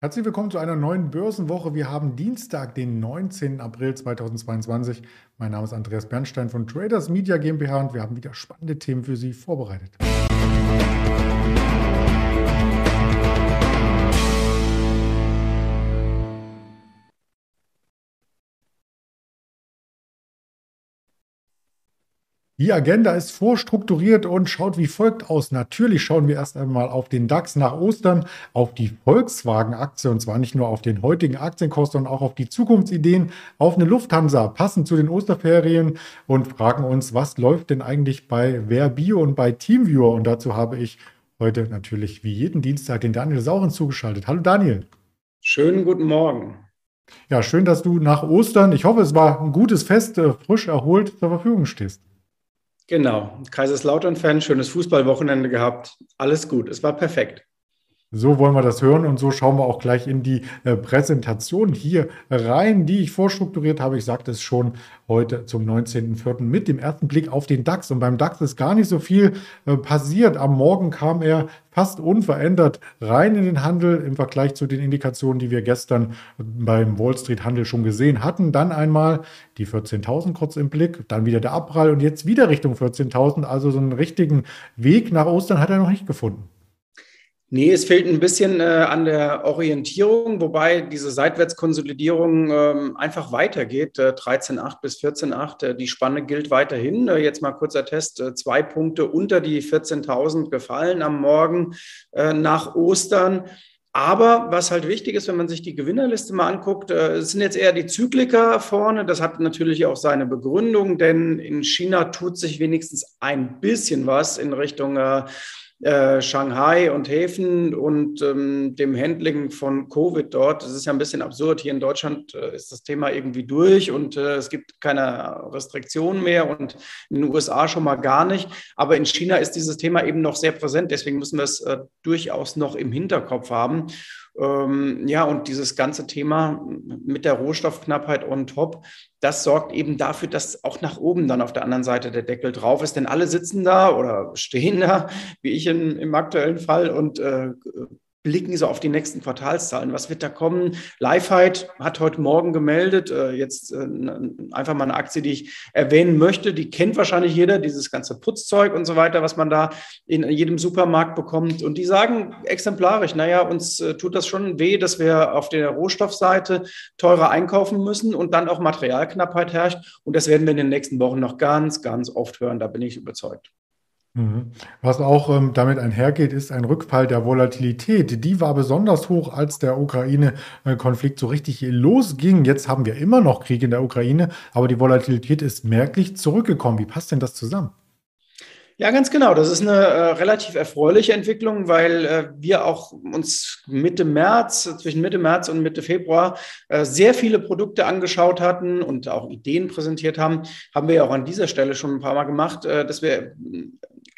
Herzlich willkommen zu einer neuen Börsenwoche. Wir haben Dienstag, den 19. April 2022. Mein Name ist Andreas Bernstein von Traders Media GmbH und wir haben wieder spannende Themen für Sie vorbereitet. Die Agenda ist vorstrukturiert und schaut wie folgt aus. Natürlich schauen wir erst einmal auf den DAX nach Ostern, auf die Volkswagen-Aktie und zwar nicht nur auf den heutigen Aktienkurs, sondern auch auf die Zukunftsideen, auf eine Lufthansa, passend zu den Osterferien und fragen uns, was läuft denn eigentlich bei Verbio und bei Teamviewer? Und dazu habe ich heute natürlich wie jeden Dienstag den Daniel Sauren zugeschaltet. Hallo Daniel. Schönen guten Morgen. Ja, schön, dass du nach Ostern, ich hoffe, es war ein gutes Fest, äh, frisch erholt zur Verfügung stehst. Genau, Kaiserslautern-Fan, schönes Fußballwochenende gehabt. Alles gut, es war perfekt. So wollen wir das hören und so schauen wir auch gleich in die äh, Präsentation hier rein, die ich vorstrukturiert habe. Ich sagte es schon heute zum 19.04. mit dem ersten Blick auf den DAX. Und beim DAX ist gar nicht so viel äh, passiert. Am Morgen kam er fast unverändert rein in den Handel im Vergleich zu den Indikationen, die wir gestern beim Wall Street Handel schon gesehen hatten. Dann einmal die 14.000 kurz im Blick, dann wieder der Abprall und jetzt wieder Richtung 14.000. Also so einen richtigen Weg nach Ostern hat er noch nicht gefunden. Nee, es fehlt ein bisschen äh, an der Orientierung, wobei diese Seitwärtskonsolidierung ähm, einfach weitergeht. Äh, 13,8 bis 14,8. Äh, die Spanne gilt weiterhin. Äh, jetzt mal kurzer Test. Äh, zwei Punkte unter die 14.000 gefallen am Morgen äh, nach Ostern. Aber was halt wichtig ist, wenn man sich die Gewinnerliste mal anguckt, es sind jetzt eher die Zykliker vorne. Das hat natürlich auch seine Begründung, denn in China tut sich wenigstens ein bisschen was in Richtung äh, Shanghai und Häfen und ähm, dem Handling von Covid dort. Das ist ja ein bisschen absurd. Hier in Deutschland äh, ist das Thema irgendwie durch und äh, es gibt keine Restriktionen mehr und in den USA schon mal gar nicht. Aber in China ist dieses Thema eben noch sehr präsent. Deswegen müssen wir es äh, durchaus noch im Hinterkopf haben. Ähm, ja, und dieses ganze Thema mit der Rohstoffknappheit on top, das sorgt eben dafür, dass auch nach oben dann auf der anderen Seite der Deckel drauf ist. Denn alle sitzen da oder stehen da, wie ich in, im aktuellen Fall, und äh, blicken so auf die nächsten Quartalszahlen. Was wird da kommen? Lifeheit hat heute Morgen gemeldet, äh, jetzt äh, einfach mal eine Aktie, die ich erwähnen möchte. Die kennt wahrscheinlich jeder, dieses ganze Putzzeug und so weiter, was man da in jedem Supermarkt bekommt. Und die sagen exemplarisch, naja, uns äh, tut das schon weh, dass wir auf der Rohstoffseite teurer einkaufen müssen und dann auch Materialknappheit herrscht. Und das werden wir in den nächsten Wochen noch ganz, ganz oft hören. Da bin ich überzeugt. Mhm. Was auch ähm, damit einhergeht, ist ein Rückfall der Volatilität. Die war besonders hoch, als der Ukraine-Konflikt so richtig losging. Jetzt haben wir immer noch Krieg in der Ukraine, aber die Volatilität ist merklich zurückgekommen. Wie passt denn das zusammen? Ja, ganz genau. Das ist eine äh, relativ erfreuliche Entwicklung, weil äh, wir auch uns Mitte März, zwischen Mitte März und Mitte Februar äh, sehr viele Produkte angeschaut hatten und auch Ideen präsentiert haben. Haben wir ja auch an dieser Stelle schon ein paar Mal gemacht, äh, dass wir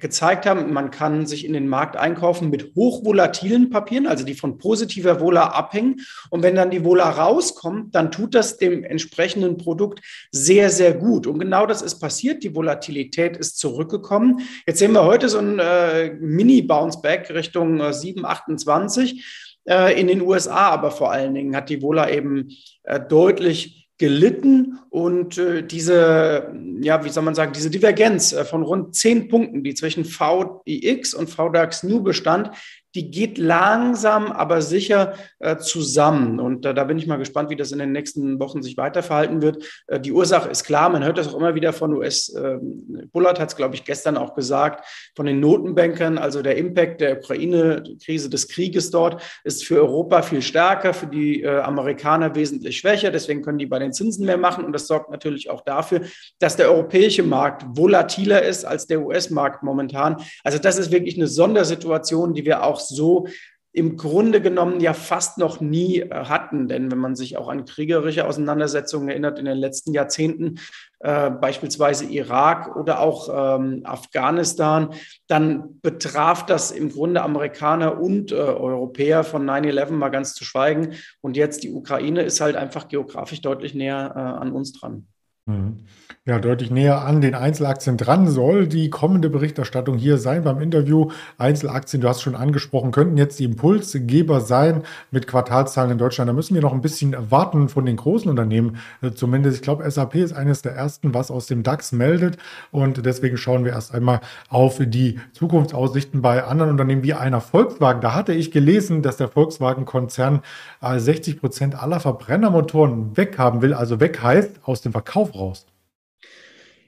gezeigt haben, man kann sich in den Markt einkaufen mit hochvolatilen Papieren, also die von positiver Vola abhängen. Und wenn dann die Vola rauskommt, dann tut das dem entsprechenden Produkt sehr, sehr gut. Und genau das ist passiert. Die Volatilität ist zurückgekommen. Jetzt sehen wir heute so ein äh, Mini-Bounce-Back Richtung äh, 7,28 äh, in den USA, aber vor allen Dingen hat die Vola eben äh, deutlich gelitten. Und äh, diese, ja, wie soll man sagen, diese Divergenz äh, von rund zehn Punkten, die zwischen VIX und VDAX New bestand, die geht langsam, aber sicher äh, zusammen. Und äh, da bin ich mal gespannt, wie das in den nächsten Wochen sich weiterverhalten wird. Äh, die Ursache ist klar, man hört das auch immer wieder von US. Ähm, Bullard hat es, glaube ich, gestern auch gesagt, von den Notenbankern. Also der Impact der Ukraine-Krise, des Krieges dort, ist für Europa viel stärker, für die äh, Amerikaner wesentlich schwächer. Deswegen können die bei den Zinsen mehr machen. Und das sorgt natürlich auch dafür, dass der europäische Markt volatiler ist als der US-Markt momentan. Also das ist wirklich eine Sondersituation, die wir auch so im Grunde genommen ja fast noch nie äh, hatten. Denn wenn man sich auch an kriegerische Auseinandersetzungen erinnert in den letzten Jahrzehnten, äh, beispielsweise Irak oder auch ähm, Afghanistan, dann betraf das im Grunde Amerikaner und äh, Europäer von 9-11 mal ganz zu schweigen. Und jetzt die Ukraine ist halt einfach geografisch deutlich näher äh, an uns dran. Mhm. Ja, deutlich näher an den Einzelaktien dran soll die kommende Berichterstattung hier sein beim Interview. Einzelaktien, du hast schon angesprochen, könnten jetzt die Impulsgeber sein mit Quartalszahlen in Deutschland. Da müssen wir noch ein bisschen warten von den großen Unternehmen äh, zumindest. Ich glaube, SAP ist eines der ersten, was aus dem DAX meldet. Und deswegen schauen wir erst einmal auf die Zukunftsaussichten bei anderen Unternehmen wie einer Volkswagen. Da hatte ich gelesen, dass der Volkswagen-Konzern 60 äh, Prozent aller Verbrennermotoren weghaben will. Also weg heißt aus dem Verkauf raus.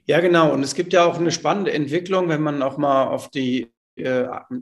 Ja, genau. Und es gibt ja auch eine spannende Entwicklung, wenn man auch mal auf die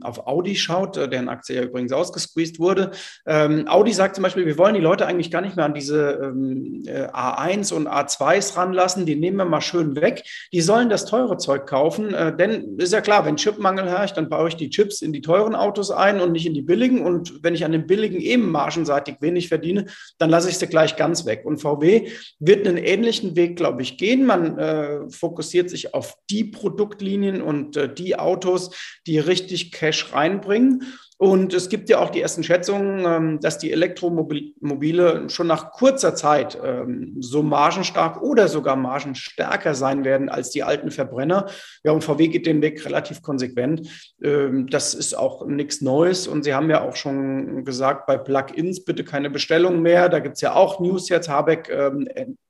auf Audi schaut, äh, deren Aktie ja übrigens ausgesqueezed wurde. Ähm, Audi sagt zum Beispiel, wir wollen die Leute eigentlich gar nicht mehr an diese ähm, äh, A1 und A2s ranlassen, die nehmen wir mal schön weg. Die sollen das teure Zeug kaufen, äh, denn ist ja klar, wenn Chipmangel herrscht, dann baue ich die Chips in die teuren Autos ein und nicht in die billigen. Und wenn ich an den billigen eben margenseitig wenig verdiene, dann lasse ich sie gleich ganz weg. Und VW wird einen ähnlichen Weg, glaube ich, gehen. Man äh, fokussiert sich auf die Produktlinien und äh, die Autos, die richtig Cash reinbringen. Und es gibt ja auch die ersten Schätzungen, ähm, dass die Elektromobile schon nach kurzer Zeit ähm, so margenstark oder sogar margenstärker sein werden als die alten Verbrenner. Ja, und VW geht den Weg relativ konsequent. Ähm, das ist auch nichts Neues. Und Sie haben ja auch schon gesagt, bei Plug-ins bitte keine Bestellung mehr. Da gibt es ja auch News jetzt. Habeck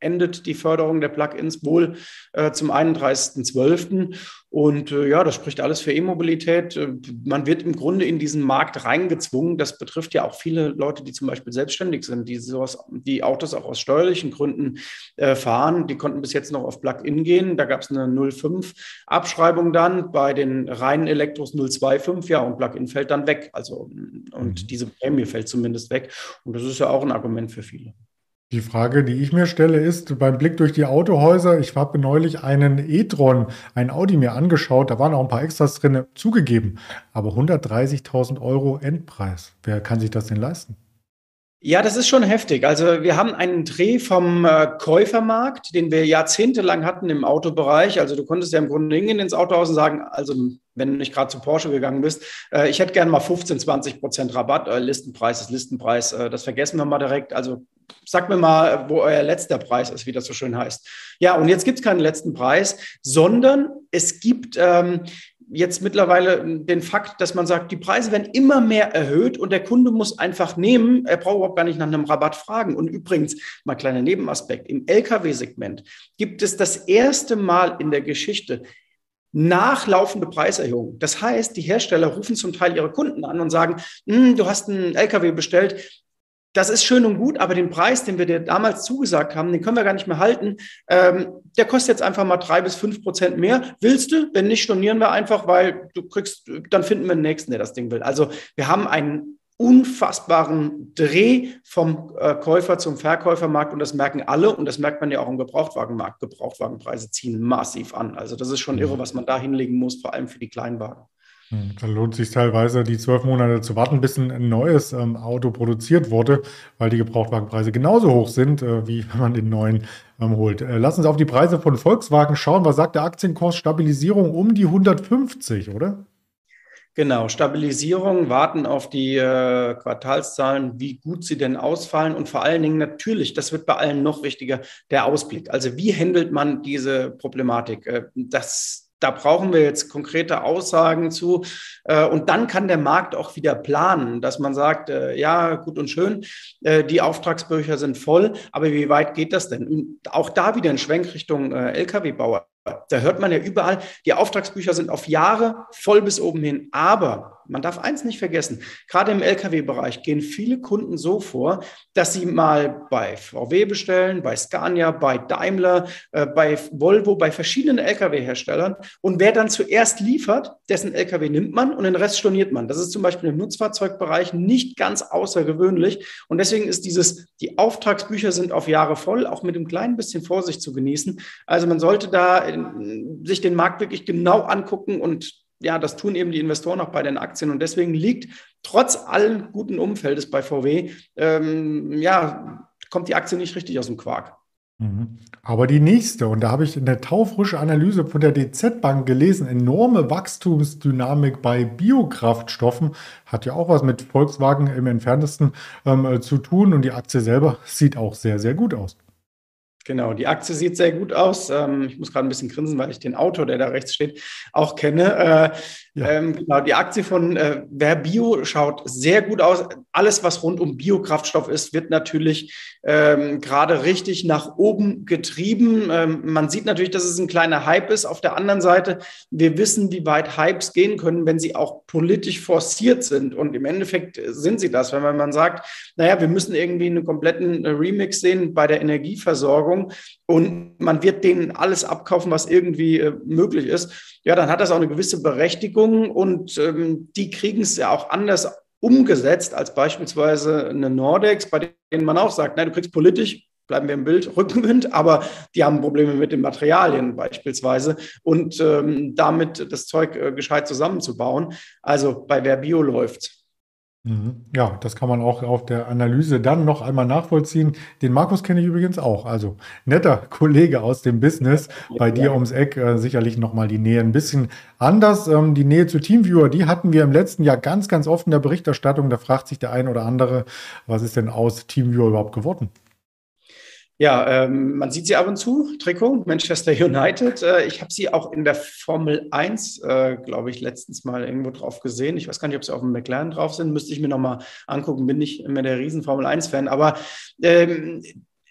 endet die Förderung der Plug-ins wohl äh, zum 31.12. Und äh, ja, das spricht alles für E-Mobilität. Äh, man wird im Grunde in diesen Markt reingezwungen. Das betrifft ja auch viele Leute, die zum Beispiel selbstständig sind, die sowas, die Autos auch aus steuerlichen Gründen äh, fahren. Die konnten bis jetzt noch auf Plug-in gehen. Da gab es eine 0,5 Abschreibung dann. Bei den reinen Elektros 0,25, ja, und Plug-in fällt dann weg. Also, und mhm. diese Prämie fällt zumindest weg. Und das ist ja auch ein Argument für viele. Die Frage, die ich mir stelle, ist beim Blick durch die Autohäuser, ich habe neulich einen e-tron, ein Audi mir angeschaut, da waren auch ein paar Extras drin, zugegeben, aber 130.000 Euro Endpreis. Wer kann sich das denn leisten? Ja, das ist schon heftig. Also wir haben einen Dreh vom äh, Käufermarkt, den wir jahrzehntelang hatten im Autobereich. Also du konntest ja im Grunde hingehen ins Autohaus und sagen, also wenn du nicht gerade zu Porsche gegangen bist, äh, ich hätte gerne mal 15, 20 Prozent Rabatt. Äh, Listenpreis ist Listenpreis. Das vergessen wir mal direkt. Also sag mir mal, wo euer letzter Preis ist, wie das so schön heißt. Ja, und jetzt gibt es keinen letzten Preis, sondern es gibt ähm, jetzt mittlerweile den Fakt, dass man sagt, die Preise werden immer mehr erhöht und der Kunde muss einfach nehmen, er braucht überhaupt gar nicht nach einem Rabatt fragen. Und übrigens, mal kleiner Nebenaspekt, im Lkw-Segment gibt es das erste Mal in der Geschichte nachlaufende Preiserhöhungen. Das heißt, die Hersteller rufen zum Teil ihre Kunden an und sagen, hm, du hast einen LKW bestellt, das ist schön und gut, aber den Preis, den wir dir damals zugesagt haben, den können wir gar nicht mehr halten. Ähm, der kostet jetzt einfach mal drei bis fünf Prozent mehr. Willst du? Wenn nicht, stornieren wir einfach, weil du kriegst, dann finden wir den nächsten, der das Ding will. Also wir haben einen unfassbaren Dreh vom äh, Käufer zum Verkäufermarkt und das merken alle und das merkt man ja auch im Gebrauchtwagenmarkt. Gebrauchtwagenpreise ziehen massiv an. Also das ist schon irre, was man da hinlegen muss, vor allem für die Kleinwagen. Hm, dann lohnt es sich teilweise, die zwölf Monate zu warten, bis ein neues ähm, Auto produziert wurde, weil die Gebrauchtwagenpreise genauso hoch sind, äh, wie wenn man den neuen ähm, holt. Äh, lass uns auf die Preise von Volkswagen schauen. Was sagt der Aktienkurs? Stabilisierung um die 150, oder? Genau, Stabilisierung, warten auf die äh, Quartalszahlen, wie gut sie denn ausfallen und vor allen Dingen natürlich, das wird bei allen noch wichtiger, der Ausblick. Also wie handelt man diese Problematik? Äh, das, da brauchen wir jetzt konkrete Aussagen zu. Äh, und dann kann der Markt auch wieder planen, dass man sagt, äh, ja, gut und schön, äh, die Auftragsbücher sind voll, aber wie weit geht das denn? Und auch da wieder ein Schwenk Richtung Lkw-Bauer. Da hört man ja überall, die Auftragsbücher sind auf Jahre voll bis oben hin. Aber man darf eins nicht vergessen, gerade im Lkw-Bereich gehen viele Kunden so vor, dass sie mal bei VW bestellen, bei Scania, bei Daimler, äh, bei Volvo, bei verschiedenen Lkw-Herstellern. Und wer dann zuerst liefert, dessen Lkw nimmt man und den Rest storniert man. Das ist zum Beispiel im Nutzfahrzeugbereich nicht ganz außergewöhnlich. Und deswegen ist dieses, die Auftragsbücher sind auf Jahre voll, auch mit einem kleinen bisschen Vorsicht zu genießen. Also man sollte da äh, sich den Markt wirklich genau angucken und ja, das tun eben die Investoren auch bei den Aktien. Und deswegen liegt trotz allen guten Umfeldes bei VW, ähm, ja, kommt die Aktie nicht richtig aus dem Quark. Mhm. Aber die nächste, und da habe ich eine taufrische Analyse von der DZ Bank gelesen, enorme Wachstumsdynamik bei Biokraftstoffen, hat ja auch was mit Volkswagen im entferntesten ähm, zu tun und die Aktie selber sieht auch sehr, sehr gut aus. Genau, die Aktie sieht sehr gut aus. Ähm, ich muss gerade ein bisschen grinsen, weil ich den Autor, der da rechts steht, auch kenne. Äh, ja. ähm, genau, die Aktie von äh, Verbio schaut sehr gut aus. Alles, was rund um Biokraftstoff ist, wird natürlich ähm, gerade richtig nach oben getrieben. Ähm, man sieht natürlich, dass es ein kleiner Hype ist. Auf der anderen Seite, wir wissen, wie weit Hypes gehen können, wenn sie auch politisch forciert sind. Und im Endeffekt sind sie das, wenn man sagt, naja, wir müssen irgendwie einen kompletten Remix sehen bei der Energieversorgung Versorgung und man wird denen alles abkaufen, was irgendwie äh, möglich ist, ja, dann hat das auch eine gewisse Berechtigung und ähm, die kriegen es ja auch anders umgesetzt als beispielsweise eine Nordex, bei denen man auch sagt, nein, du kriegst politisch bleiben wir im Bild, Rückenwind, aber die haben Probleme mit den Materialien beispielsweise und ähm, damit das Zeug äh, gescheit zusammenzubauen. Also bei Verbio läuft Mhm. Ja, das kann man auch auf der Analyse dann noch einmal nachvollziehen. Den Markus kenne ich übrigens auch. Also netter Kollege aus dem Business. Bei dir ums Eck äh, sicherlich nochmal die Nähe ein bisschen anders. Ähm, die Nähe zu Teamviewer, die hatten wir im letzten Jahr ganz, ganz oft in der Berichterstattung. Da fragt sich der ein oder andere, was ist denn aus Teamviewer überhaupt geworden? Ja, ähm, man sieht sie ab und zu, Trikot, Manchester United. Äh, ich habe sie auch in der Formel 1, äh, glaube ich, letztens mal irgendwo drauf gesehen. Ich weiß gar nicht, ob sie auf dem McLaren drauf sind. Müsste ich mir nochmal angucken. Bin nicht mehr der riesen Formel 1-Fan. Aber ähm,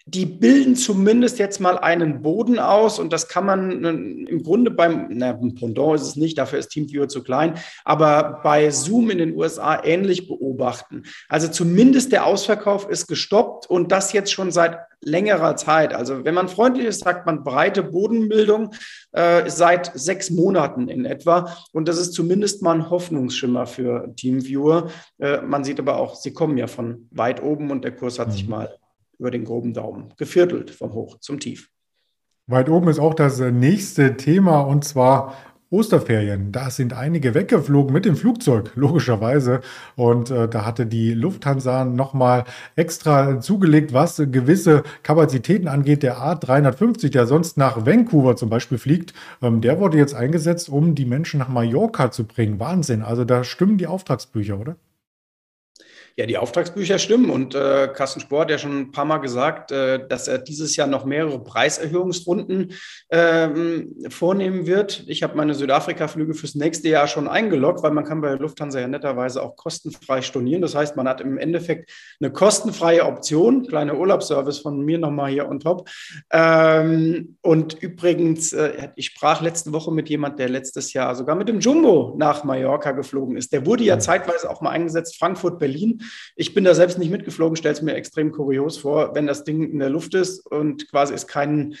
die bilden zumindest jetzt mal einen Boden aus und das kann man äh, im Grunde beim, na, Pendant ist es nicht, dafür ist TeamViewer zu klein, aber bei Zoom in den USA ähnlich beobachten. Also zumindest der Ausverkauf ist gestoppt und das jetzt schon seit längerer Zeit. Also wenn man freundlich ist, sagt man breite Bodenbildung äh, seit sechs Monaten in etwa und das ist zumindest mal ein Hoffnungsschimmer für TeamViewer. Äh, man sieht aber auch, sie kommen ja von weit oben und der Kurs hat mhm. sich mal über den groben Daumen, geviertelt vom Hoch zum Tief. Weit oben ist auch das nächste Thema und zwar Osterferien. Da sind einige weggeflogen mit dem Flugzeug, logischerweise. Und äh, da hatte die Lufthansa nochmal extra zugelegt, was gewisse Kapazitäten angeht. Der A350, der sonst nach Vancouver zum Beispiel fliegt, ähm, der wurde jetzt eingesetzt, um die Menschen nach Mallorca zu bringen. Wahnsinn. Also da stimmen die Auftragsbücher, oder? Ja, die Auftragsbücher stimmen und äh, Carsten Spohr hat ja schon ein paar Mal gesagt, äh, dass er dieses Jahr noch mehrere Preiserhöhungsrunden ähm, vornehmen wird. Ich habe meine Südafrika-Flüge fürs nächste Jahr schon eingeloggt, weil man kann bei Lufthansa ja netterweise auch kostenfrei stornieren. Das heißt, man hat im Endeffekt eine kostenfreie Option, kleiner Urlaubsservice von mir nochmal hier on top. Ähm, und übrigens, äh, ich sprach letzte Woche mit jemand, der letztes Jahr sogar mit dem Jumbo nach Mallorca geflogen ist. Der wurde ja zeitweise auch mal eingesetzt, Frankfurt, Berlin. Ich bin da selbst nicht mitgeflogen, stelle es mir extrem kurios vor, wenn das Ding in der Luft ist und quasi es keinen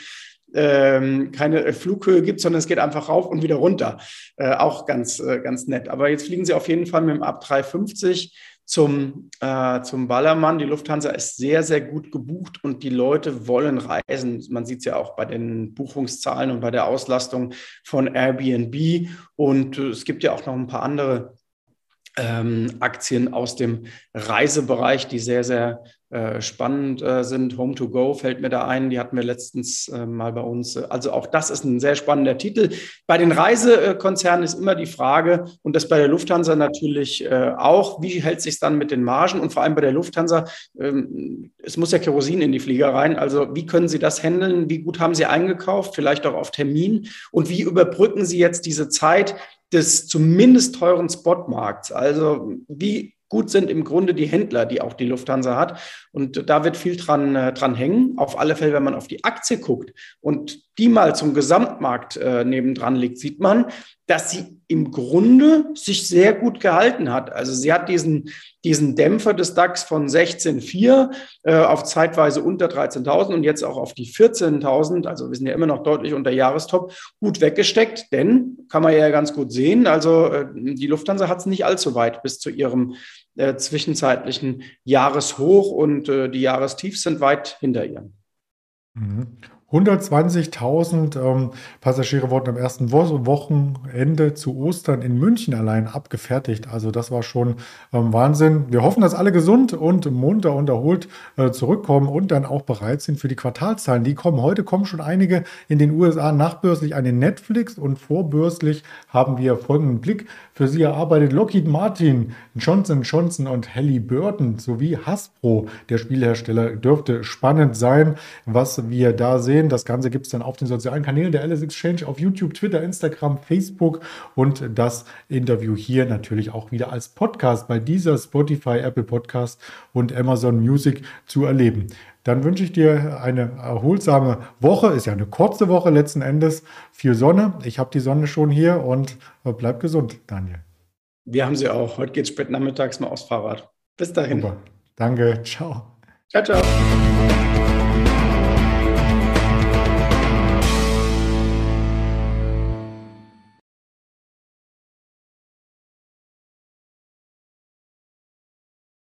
ähm, keine Flughöhe gibt, sondern es geht einfach rauf und wieder runter. Äh, auch ganz, äh, ganz nett. Aber jetzt fliegen Sie auf jeden Fall mit dem Ab 350 zum, äh, zum Ballermann. Die Lufthansa ist sehr, sehr gut gebucht und die Leute wollen reisen. Man sieht es ja auch bei den Buchungszahlen und bei der Auslastung von Airbnb. Und äh, es gibt ja auch noch ein paar andere ähm, Aktien aus dem Reisebereich, die sehr, sehr äh, spannend äh, sind. Home to Go fällt mir da ein, die hatten wir letztens äh, mal bei uns. Also auch das ist ein sehr spannender Titel. Bei den Reisekonzernen ist immer die Frage, und das bei der Lufthansa natürlich äh, auch, wie hält sich dann mit den Margen und vor allem bei der Lufthansa, ähm, es muss ja Kerosin in die Flieger rein. Also wie können Sie das handeln? Wie gut haben Sie eingekauft? Vielleicht auch auf Termin? Und wie überbrücken Sie jetzt diese Zeit, des zumindest teuren Spotmarkts. Also wie gut sind im Grunde die Händler, die auch die Lufthansa hat. Und da wird viel dran, äh, dran hängen. Auf alle Fälle, wenn man auf die Aktie guckt und die mal zum Gesamtmarkt äh, nebendran liegt, sieht man, dass sie im Grunde sich sehr gut gehalten hat. Also sie hat diesen, diesen Dämpfer des DAX von 16,4 äh, auf zeitweise unter 13.000 und jetzt auch auf die 14.000, also wir sind ja immer noch deutlich unter Jahrestop, gut weggesteckt, denn kann man ja ganz gut sehen, also äh, die Lufthansa hat es nicht allzu weit bis zu ihrem äh, zwischenzeitlichen Jahreshoch und äh, die Jahrestiefs sind weit hinter ihr. Mhm. 120.000 ähm, Passagiere wurden am ersten Wo Wochenende zu Ostern in München allein abgefertigt. Also das war schon ähm, Wahnsinn. Wir hoffen, dass alle gesund und munter und erholt äh, zurückkommen und dann auch bereit sind für die Quartalzahlen. Die kommen heute, kommen schon einige in den USA nachbörslich eine Netflix und vorbörslich haben wir folgenden Blick für Sie erarbeitet. Lockheed Martin, Johnson Johnson und Halliburton sowie Hasbro, der Spielhersteller, dürfte spannend sein, was wir da sehen sehen. Das Ganze gibt es dann auf den sozialen Kanälen der Alice Exchange auf YouTube, Twitter, Instagram, Facebook und das Interview hier natürlich auch wieder als Podcast bei dieser Spotify, Apple Podcast und Amazon Music zu erleben. Dann wünsche ich dir eine erholsame Woche. Ist ja eine kurze Woche letzten Endes. Viel Sonne. Ich habe die Sonne schon hier und bleib gesund, Daniel. Wir haben sie auch. Heute geht es spät nachmittags mal aufs Fahrrad. Bis dahin. Super. Danke. Ciao. Ciao, ciao.